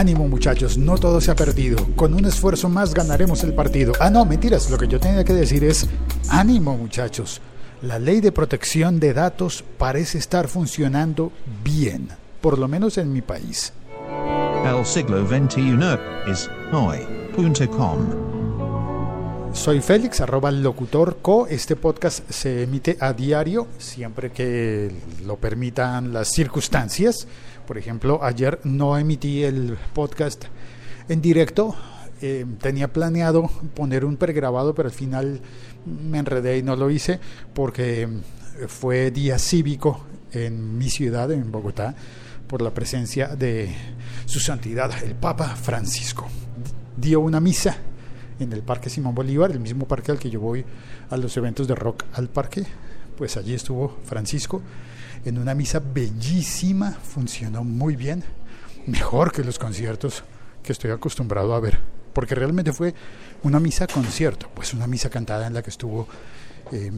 Ánimo muchachos, no todo se ha perdido. Con un esfuerzo más ganaremos el partido. Ah, no, mentiras, lo que yo tenía que decir es, ánimo muchachos. La ley de protección de datos parece estar funcionando bien, por lo menos en mi país. El siglo XXI es hoy.com. Soy Félix, arroba locutor co. Este podcast se emite a diario, siempre que lo permitan las circunstancias. Por ejemplo, ayer no emití el podcast en directo. Eh, tenía planeado poner un pregrabado, pero al final me enredé y no lo hice porque fue día cívico en mi ciudad, en Bogotá, por la presencia de su santidad, el Papa Francisco. Dio una misa en el Parque Simón Bolívar, el mismo parque al que yo voy a los eventos de rock al parque, pues allí estuvo Francisco en una misa bellísima, funcionó muy bien, mejor que los conciertos que estoy acostumbrado a ver, porque realmente fue una misa concierto, pues una misa cantada en la que estuvo eh,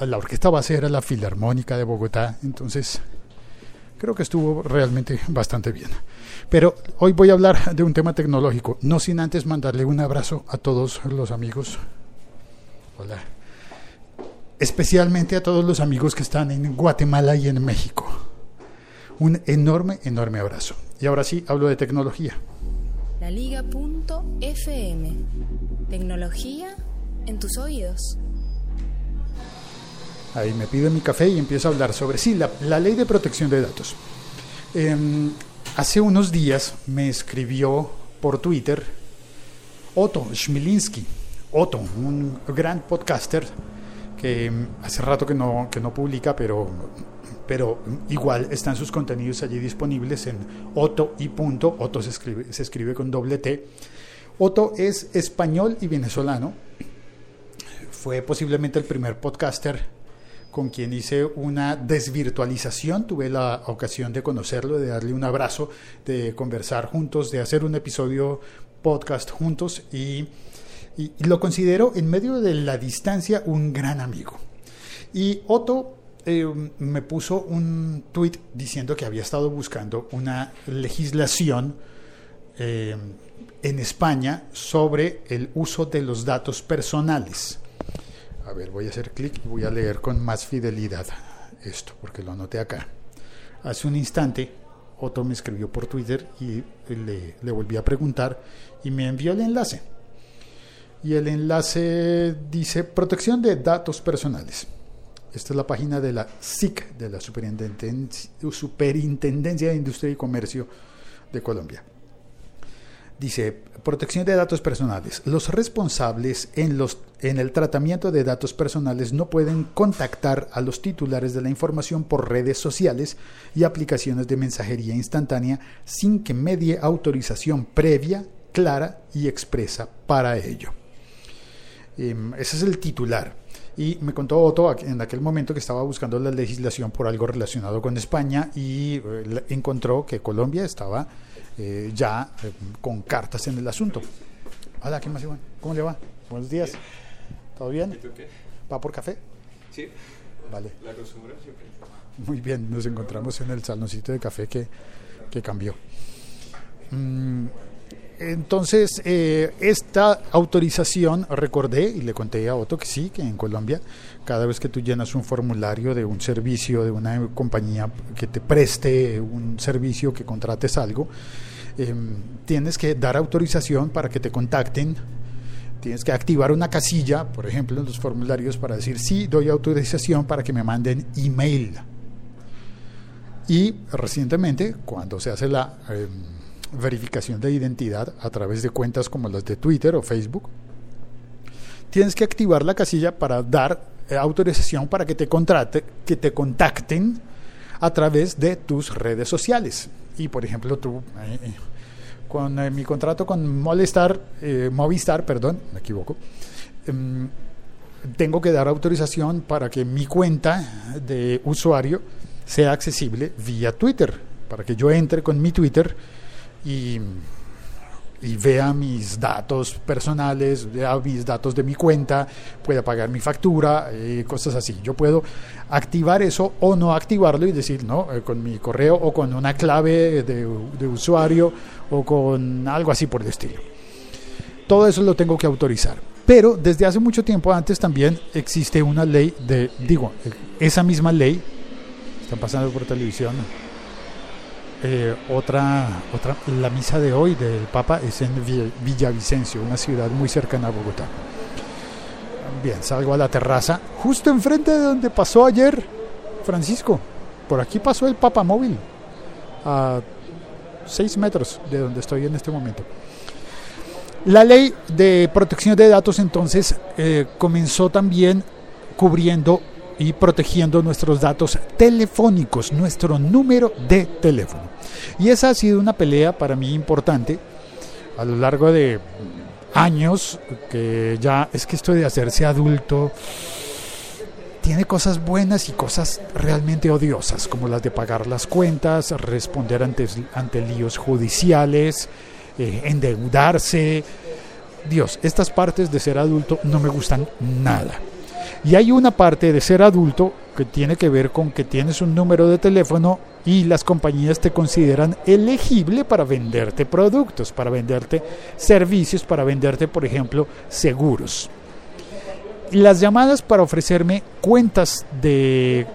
la orquesta base era la Filarmónica de Bogotá, entonces creo que estuvo realmente bastante bien. Pero hoy voy a hablar de un tema tecnológico, no sin antes mandarle un abrazo a todos los amigos. Hola especialmente a todos los amigos que están en Guatemala y en México. Un enorme, enorme abrazo. Y ahora sí, hablo de tecnología. La Liga.fm. Tecnología en tus oídos. Ahí me pido mi café y empiezo a hablar sobre, sí, la, ley de protección de datos. Em, hace unos días me escribió por Twitter Otto Schmilinski. Otto, un gran podcaster que hace rato que no, que no publica, pero, pero igual están sus contenidos allí disponibles en Otto y punto. Otto se escribe, se escribe con doble T. Otto es español y venezolano. Fue posiblemente el primer podcaster con quien hice una desvirtualización. Tuve la ocasión de conocerlo, de darle un abrazo, de conversar juntos, de hacer un episodio podcast juntos y y, lo considero en medio de la distancia un gran amigo. Y Otto eh, me puso un tuit diciendo que había estado buscando una legislación eh, en España sobre el uso de los datos personales. A ver, voy a hacer clic y voy a leer con más fidelidad esto, porque lo anoté acá. Hace un instante, Otto me escribió por Twitter y le volví a preguntar y me envió el enlace y el enlace dice protección de datos personales. Esta es la página de la SIC, de la Superintendencia, de Industria y Comercio de Colombia. Dice, protección de datos personales. Los responsables en, los, en el tratamiento de datos personales no pueden contactar a los titulares de la información por redes sociales y aplicaciones de mensajería instantánea sin que medie autorización previa, clara y expresa para ello. Em, ese es el titular. Y me contó Otto en aquel momento que estaba buscando la legislación por algo relacionado con España y eh, encontró que Colombia estaba eh, ya eh, con cartas en el asunto. Hola, ¿qué más, Iván? ¿Cómo le va? Buenos días. ¿Todo bien? ¿Y tú qué? ¿Va por café? Sí. Vale. La costumbre siempre. Muy bien, nos encontramos en el saloncito de café que, que cambió. Mm, entonces, eh, esta autorización, recordé y le conté a Otto que sí, que en Colombia, cada vez que tú llenas un formulario de un servicio, de una compañía que te preste un servicio, que contrates algo, em, tienes que dar autorización para que te contacten. Tienes que activar una casilla, por ejemplo, en los formularios para decir sí, doy autorización para que me manden email. Y recientemente, cuando se hace la em, verificación de identidad a través de cuentas como las de Twitter o Facebook, tienes que activar la casilla para dar eh, autorización para que te contrate, que te contacten a través de tus redes sociales. Y por ejemplo, tú eh, eh, con mi contrato con Molestar, Movistar, perdón, me equivoco, em, tengo que dar autorización para que mi cuenta de usuario sea accesible vía Twitter, para que yo entre con mi Twitter y, y vea mis datos personales, vea mis datos de mi cuenta, pueda pagar mi factura, eh, cosas así. Yo puedo activar eso o no activarlo y decir, no, eh, con mi correo o con una clave de, de usuario o con algo así por el estilo. Todo eso lo tengo que autorizar. Pero desde hace mucho tiempo antes también existe una ley de, digo, esa misma ley, están pasando por televisión, eh, otra, otra, la misa de hoy del Papa es en Villavicencio, una ciudad muy cercana a Bogotá. Bien, salgo a la terraza, justo enfrente de donde pasó ayer Francisco. Por aquí pasó el Papa móvil, a seis metros de donde estoy en este momento. La ley de protección de datos entonces eh, comenzó también cubriendo y protegiendo nuestros datos telefónicos, nuestro número de teléfono. Y esa ha sido una pelea para mí importante a lo largo de años, que ya es que esto de hacerse adulto tiene cosas buenas y cosas realmente odiosas, como las de pagar las cuentas, responder ante, ante líos judiciales, eh, endeudarse. Dios, estas partes de ser adulto no me gustan nada. Y hay una parte de ser adulto que tiene que ver con que tienes un número de teléfono y las compañías te consideran elegible para venderte productos, para venderte servicios, para venderte, por ejemplo, seguros. Las llamadas para ofrecerme cuentas de,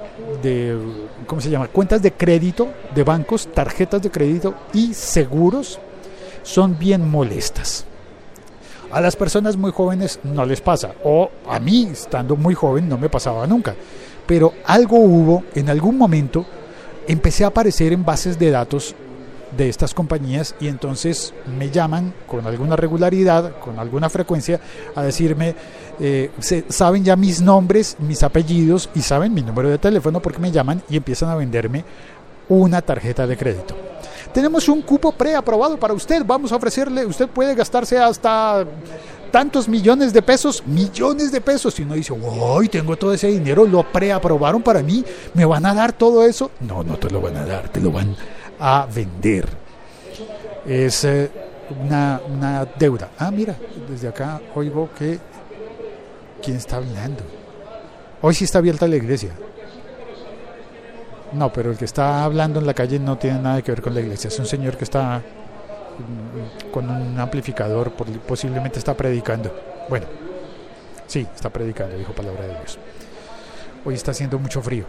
¿cómo se llama? Cuentas de crédito de bancos, tarjetas de crédito y seguros son bien molestas. A las personas muy jóvenes no les pasa, o a mí, estando muy joven, no me pasaba nunca. Pero algo hubo, en algún momento, empecé a aparecer en bases de datos de estas compañías y entonces me llaman con alguna regularidad, con alguna frecuencia, a decirme, eh, saben ya mis nombres, mis apellidos y saben mi número de teléfono porque me llaman y empiezan a venderme una tarjeta de crédito. Tenemos un cupo preaprobado para usted. Vamos a ofrecerle, usted puede gastarse hasta tantos millones de pesos, millones de pesos. Y uno dice, uy, tengo todo ese dinero, lo preaprobaron para mí, ¿me van a dar todo eso? No, no te lo van a dar, te lo van a vender. Es eh, una, una deuda. Ah, mira, desde acá oigo que... ¿Quién está hablando? Hoy sí está abierta la iglesia. No, pero el que está hablando en la calle no tiene nada que ver con la iglesia. Es un señor que está mm, con un amplificador, posiblemente está predicando. Bueno, sí, está predicando, dijo palabra de Dios. Hoy está haciendo mucho frío.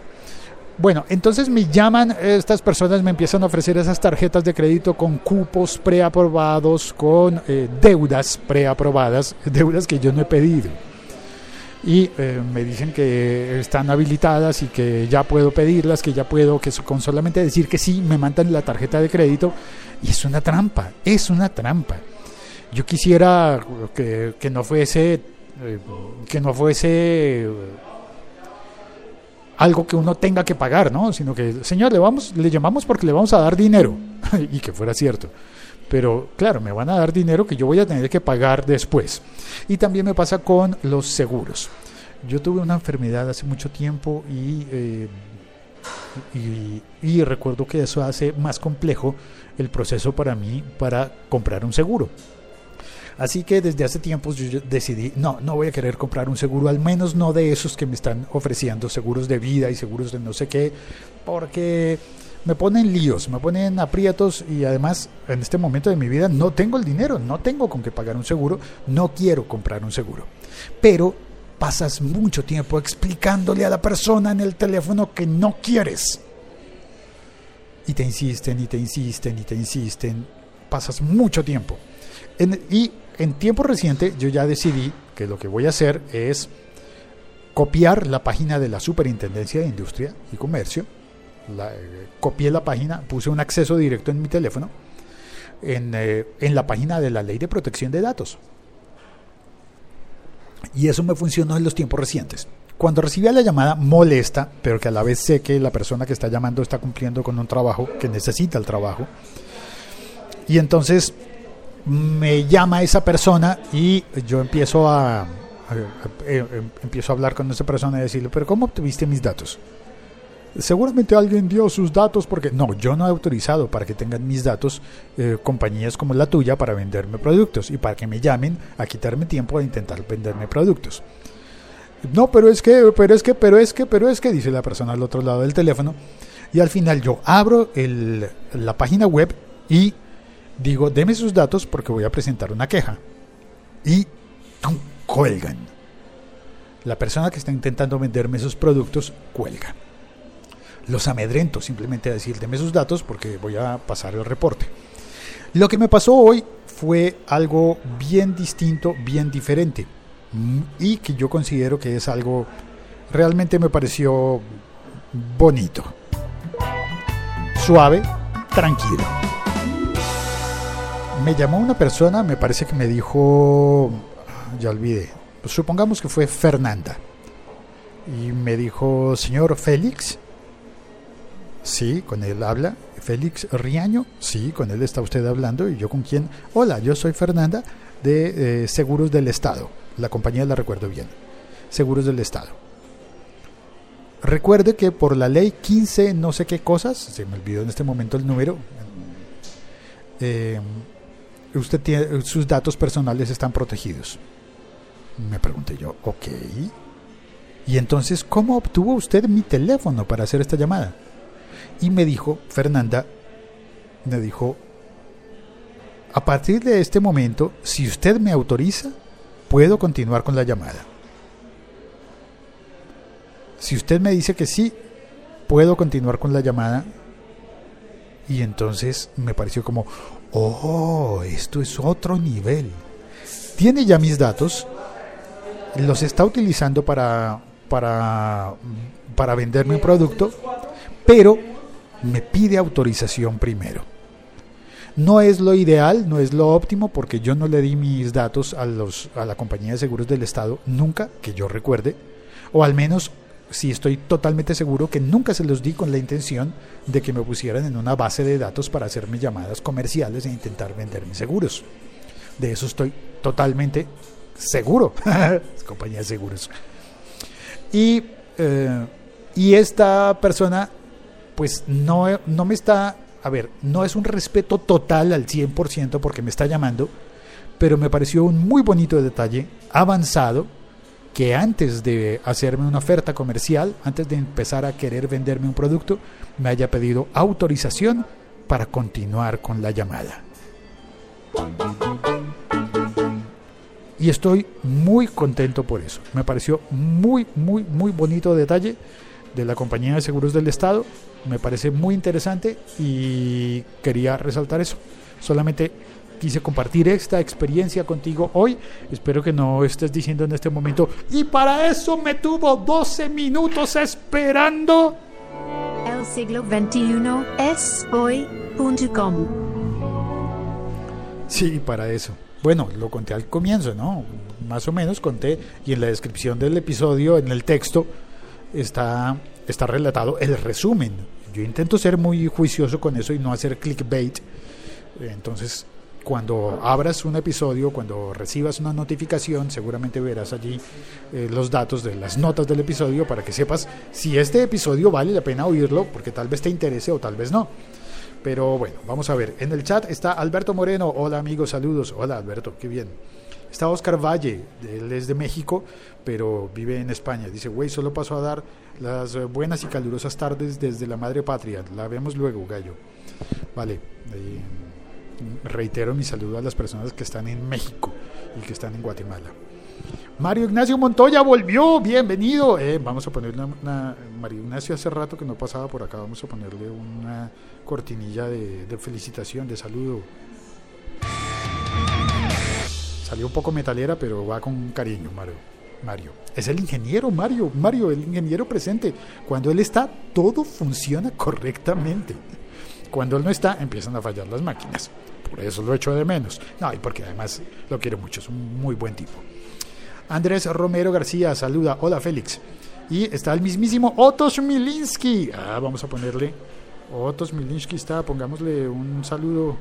Bueno, entonces me llaman, estas personas me empiezan a ofrecer esas tarjetas de crédito con cupos preaprobados, con eh, deudas preaprobadas, deudas que yo no he pedido y eh, me dicen que están habilitadas y que ya puedo pedirlas, que ya puedo, que con solamente decir que sí, me mandan la tarjeta de crédito y es una trampa, es una trampa. Yo quisiera que, que no fuese, eh, que no fuese eh, algo que uno tenga que pagar, ¿no? Sino que, señor, le, vamos, le llamamos porque le vamos a dar dinero y que fuera cierto pero claro, me van a dar dinero que yo voy a tener que pagar después. Y también me pasa con los seguros. Yo tuve una enfermedad hace mucho tiempo y, eh, y, recuerdo que eso hace más complejo el proceso para mí para comprar un seguro. Así que desde hace tiempo yo decidí, no, no voy a querer comprar un seguro, al menos no de esos que me están ofreciendo, seguros de vida y seguros de no sé qué, porque me ponen líos, me ponen aprietos y además en este momento de mi vida no tengo el dinero, no tengo con qué pagar un seguro, no quiero comprar un seguro. Pero pasas mucho tiempo explicándole a la persona en el teléfono que no quieres. Y te insisten y te insisten y te insisten. Pasas mucho tiempo. y en tiempo reciente yo ya decidí que lo que voy a hacer es copiar la página de la Superintendencia de Industria y Comercio la, copié la página, puse un acceso directo en mi teléfono en, eh, en la página de la ley de protección de datos. Y eso me funcionó en los tiempos recientes. Cuando recibía la llamada molesta, pero que a la vez sé que la persona que está llamando está cumpliendo con un trabajo, que necesita el trabajo, y entonces me llama esa persona y yo empiezo a, a, empiezo a hablar con esa persona y decirle, pero ¿cómo obtuviste mis datos? Seguramente alguien dio sus datos porque no, yo no he autorizado para que tengan mis datos eh, compañías como la tuya para venderme productos y para que me llamen a quitarme tiempo a intentar venderme productos. No, pero es que, pero es que, pero es que, pero es que, dice la persona al otro lado del teléfono. Y al final yo abro la página web y digo, deme sus datos porque voy a presentar una queja. Y cuelgan. La persona que está intentando venderme esos productos cuelga los amedrento simplemente a decir, deme sus datos porque voy a pasar el reporte. Lo que me pasó hoy fue algo bien distinto, bien diferente mm, y que yo considero que es algo realmente me pareció bonito, suave, tranquilo. Me llamó una persona, me parece que me dijo, ya olvidé, supongamos que fue Fernanda, y me dijo, señor Félix, Sí, con él habla. Félix Riaño, sí, con él está usted hablando. ¿Y yo con quién? Hola, yo soy Fernanda de eh, Seguros del Estado. La compañía la recuerdo bien. Seguros del Estado. Recuerde que por la ley 15 no sé qué cosas, se me olvidó en este momento el número, eh, usted tiene, sus datos personales están protegidos. Me pregunté yo, ok. Y entonces, ¿cómo obtuvo usted mi teléfono para hacer esta llamada? Y me dijo, Fernanda, me dijo, a partir de este momento, si usted me autoriza, puedo continuar con la llamada. Si usted me dice que sí, puedo continuar con la llamada. Y entonces me pareció como, oh, esto es otro nivel. Tiene ya mis datos, los está utilizando para, para, para venderme un producto, pero me pide autorización primero. No es lo ideal, no es lo óptimo, porque yo no le di mis datos a, los, a la compañía de seguros del Estado nunca, que yo recuerde, o al menos si estoy totalmente seguro que nunca se los di con la intención de que me pusieran en una base de datos para hacerme llamadas comerciales e intentar venderme seguros. De eso estoy totalmente seguro, compañía de seguros. Y, eh, y esta persona pues no, no me está, a ver, no es un respeto total al 100% porque me está llamando, pero me pareció un muy bonito detalle, avanzado, que antes de hacerme una oferta comercial, antes de empezar a querer venderme un producto, me haya pedido autorización para continuar con la llamada. Y estoy muy contento por eso. Me pareció muy, muy, muy bonito detalle de la Compañía de Seguros del Estado me parece muy interesante y quería resaltar eso. Solamente quise compartir esta experiencia contigo hoy. Espero que no estés diciendo en este momento, y para eso me tuvo 12 minutos esperando. El siglo XXI es hoy.com. Sí, para eso. Bueno, lo conté al comienzo, ¿no? Más o menos conté y en la descripción del episodio, en el texto, está, está relatado el resumen yo intento ser muy juicioso con eso y no hacer clickbait. Entonces, cuando abras un episodio, cuando recibas una notificación, seguramente verás allí eh, los datos de las notas del episodio para que sepas si este episodio vale la pena oírlo, porque tal vez te interese o tal vez no. Pero bueno, vamos a ver. En el chat está Alberto Moreno. Hola amigos, saludos. Hola Alberto, qué bien. Está Oscar Valle, él es de México, pero vive en España. Dice, güey, solo paso a dar las eh, buenas y calurosas tardes desde la madre patria. La vemos luego, gallo. Vale. reitero mi saludo a las personas que están en México y que están en Guatemala. Mario Ignacio Montoya volvió, bienvenido. Eh, vamos a ponerle una, Mario Ignacio hace rato que no pasaba por acá, vamos a ponerle una cortinilla de, de felicitación, de saludo. Salió un poco metalera, pero va con cariño, Mario. Mario. Es el ingeniero Mario, Mario, el ingeniero presente. Cuando él está, todo funciona correctamente. Cuando él no está, empiezan a fallar las máquinas. Por eso lo echo de menos. No, y porque además lo quiero mucho, es un muy buen tipo. Andrés Romero García saluda. Hola Félix. Y está el mismísimo Otto Smilinski. Ah, vamos a ponerle. Otto Smilinski está, pongámosle un saludo.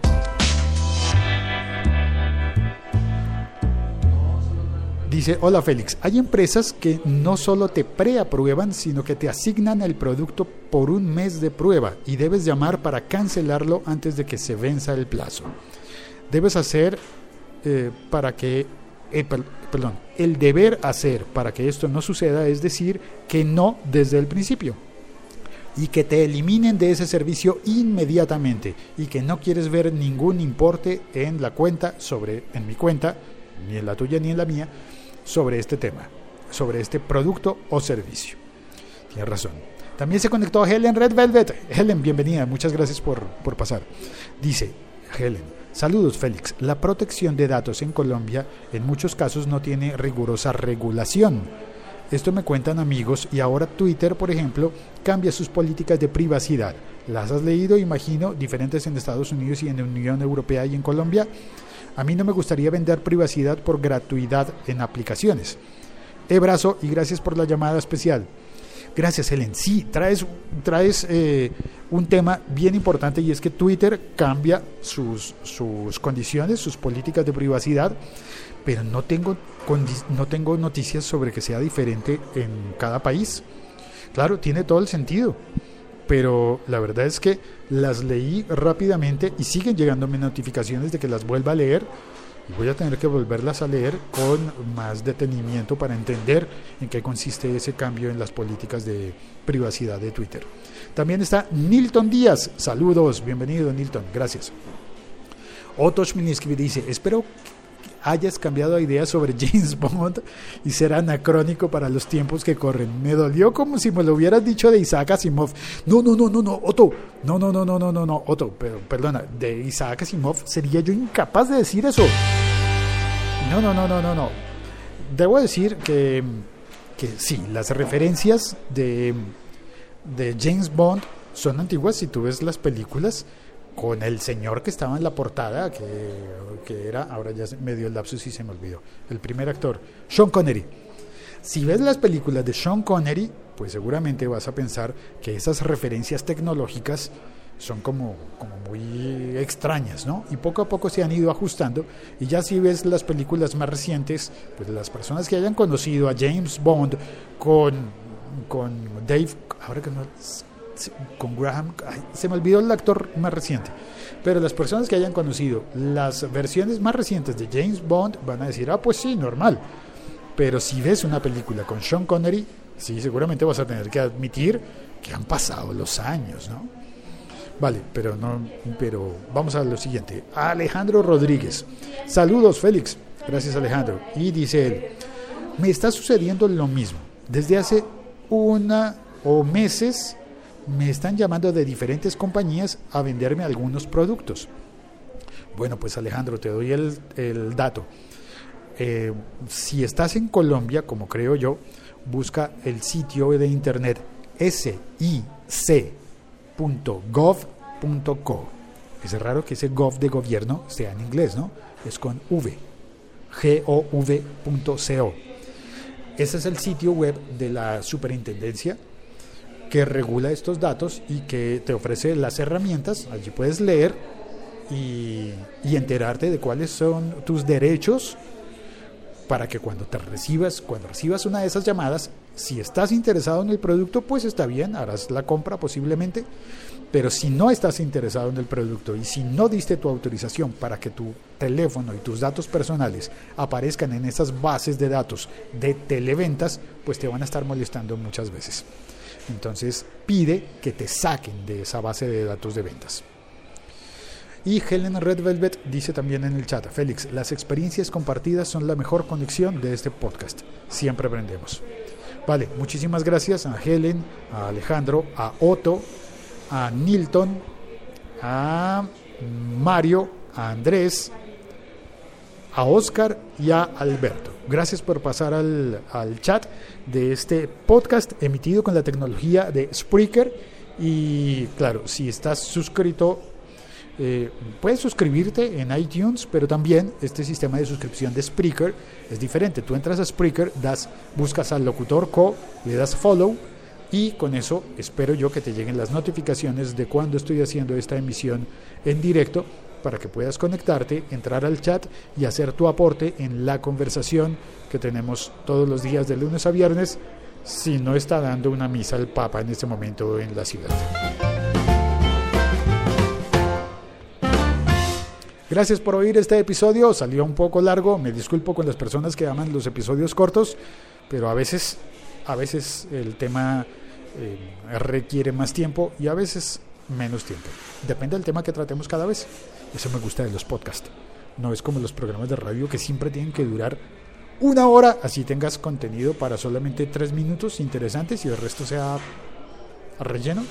Dice, hola Félix, hay empresas que no solo te preaprueban, sino que te asignan el producto por un mes de prueba y debes llamar para cancelarlo antes de que se venza el plazo. Debes hacer eh, para que, eh, per- perdón, el deber hacer para que esto no suceda es decir que no desde el principio y que te eliminen de ese servicio inmediatamente y que no quieres ver ningún importe en la cuenta sobre en mi cuenta ni en la tuya ni en la mía sobre este tema, sobre este producto o servicio. Tienes razón. También se conectó Helen Red Velvet. Helen, bienvenida, muchas gracias por, por pasar. Dice Helen, saludos Félix. La protección de datos en Colombia en muchos casos no tiene rigurosa regulación. Esto me cuentan amigos y ahora Twitter, por ejemplo, cambia sus políticas de privacidad. ¿Las has leído, imagino, diferentes en Estados Unidos y en la Unión Europea y en Colombia? A mí no me gustaría vender privacidad por gratuidad en aplicaciones. Abrazo y gracias por la llamada especial. Gracias, Helen. Sí, traes, traes eh, un tema bien importante y es que Twitter cambia sus, sus condiciones, sus políticas de privacidad, pero no tengo, no tengo noticias sobre que sea diferente en cada país. Claro, tiene todo el sentido, pero la verdad es que las leí rápidamente y siguen llegándome notificaciones de que las vuelva a leer y voy a tener que volverlas a leer con más detenimiento para entender en qué consiste ese cambio en las políticas de privacidad de Twitter. También está Nilton Díaz. Saludos, bienvenido Nilton, gracias. Otto Schmilinski dice, espero hayas cambiado de idea sobre James Bond y ser anacrónico para los tiempos que corren. Me dolió como si me lo hubieras dicho de Isaac Asimov. No, no, no, no, no, Otto. No, no, no, no, no, no, no, Otto, pero perdona, de Isaac Asimov sería yo incapaz de decir eso. No, no, no, no, no, no. Debo decir que, que sí, las referencias de, de James Bond son antiguas si tú ves las películas con el señor que estaba en la portada, que, que era, ahora ya me dio el lapsus y se me olvidó, el primer actor, Sean Connery. Si ves las películas de Sean Connery, pues seguramente vas a pensar que esas referencias tecnológicas son como, como muy extrañas, ¿no? Y poco a poco se han ido ajustando. Y ya si ves las películas más recientes, pues las personas que hayan conocido a James Bond con, con Dave, ahora que no, con Graham, se me olvidó el actor más reciente, pero las personas que hayan conocido las versiones más recientes de James Bond van a decir, ah, pues sí, normal. Pero si ves una película con Sean Connery, sí, seguramente vas a tener que admitir que han pasado los años, ¿no? Vale, pero no, pero vamos a lo siguiente. Alejandro Rodríguez. Saludos, Félix. Gracias, Alejandro. Y dice él, me está sucediendo lo mismo. Desde hace una o meses me están llamando de diferentes compañías a venderme algunos productos. Bueno, pues Alejandro, te doy el, dato. Eh, si estás en Colombia, como creo yo, busca el sitio de internet sic.gov.co. Es raro que ese gov de gobierno sea en inglés, ¿no? Es con V. gov.co. Ese es el sitio web de la superintendencia que regula estos datos y que te ofrece las herramientas. Allí puedes leer y, enterarte de cuáles son tus derechos para que cuando te recibas, cuando recibas una de esas llamadas, si estás interesado en el producto, pues está bien, harás la compra posiblemente, pero si no estás interesado en el producto y si no diste tu autorización para que tu teléfono y tus datos personales aparezcan en esas bases de datos de televentas, pues te van a estar molestando muchas veces. Entonces pide que te saquen de esa base de datos de ventas. Y Helen Red Velvet dice también en el chat, Félix, las experiencias compartidas son la mejor conexión de este podcast. Siempre aprendemos. Vale, muchísimas gracias a Helen, a Alejandro, a Otto, a Nilton, a Mario, a Andrés, a Oscar y a Alberto. Gracias por pasar al, al chat de este podcast emitido con la tecnología de Spreaker. Y claro, si estás suscrito eh, puedes suscribirte en iTunes, pero también este sistema de suscripción de Spreaker es diferente. Tú entras a Spreaker, das, buscas al locutor co, le das follow y con eso espero yo que te lleguen las notificaciones de cuando estoy haciendo esta emisión en directo para que puedas conectarte, entrar al chat y hacer tu aporte en la conversación que tenemos todos los días de lunes a viernes si no está dando una misa al Papa en este momento en la ciudad. Gracias por oír este episodio, salió un poco largo, me disculpo con las personas que aman los episodios cortos, pero a veces, a veces el tema eh, requiere más tiempo y a veces menos tiempo. Depende del tema que tratemos cada vez. Eso me gusta de los podcasts. No es como los programas de radio que siempre tienen que durar una hora, así tengas contenido para solamente tres minutos interesantes y el resto sea relleno.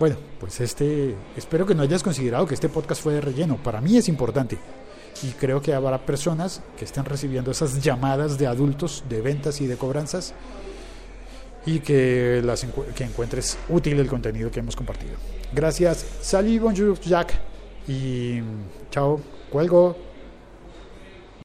Bueno, pues este, espero que no hayas considerado que este podcast fue de relleno. Para mí es importante. Y creo que habrá personas que estén recibiendo esas llamadas de adultos de ventas y de cobranzas y que, las que encuentres útil el contenido que hemos compartido. Gracias. Salut, bonjour, Jack. Y chao. Cuelgo.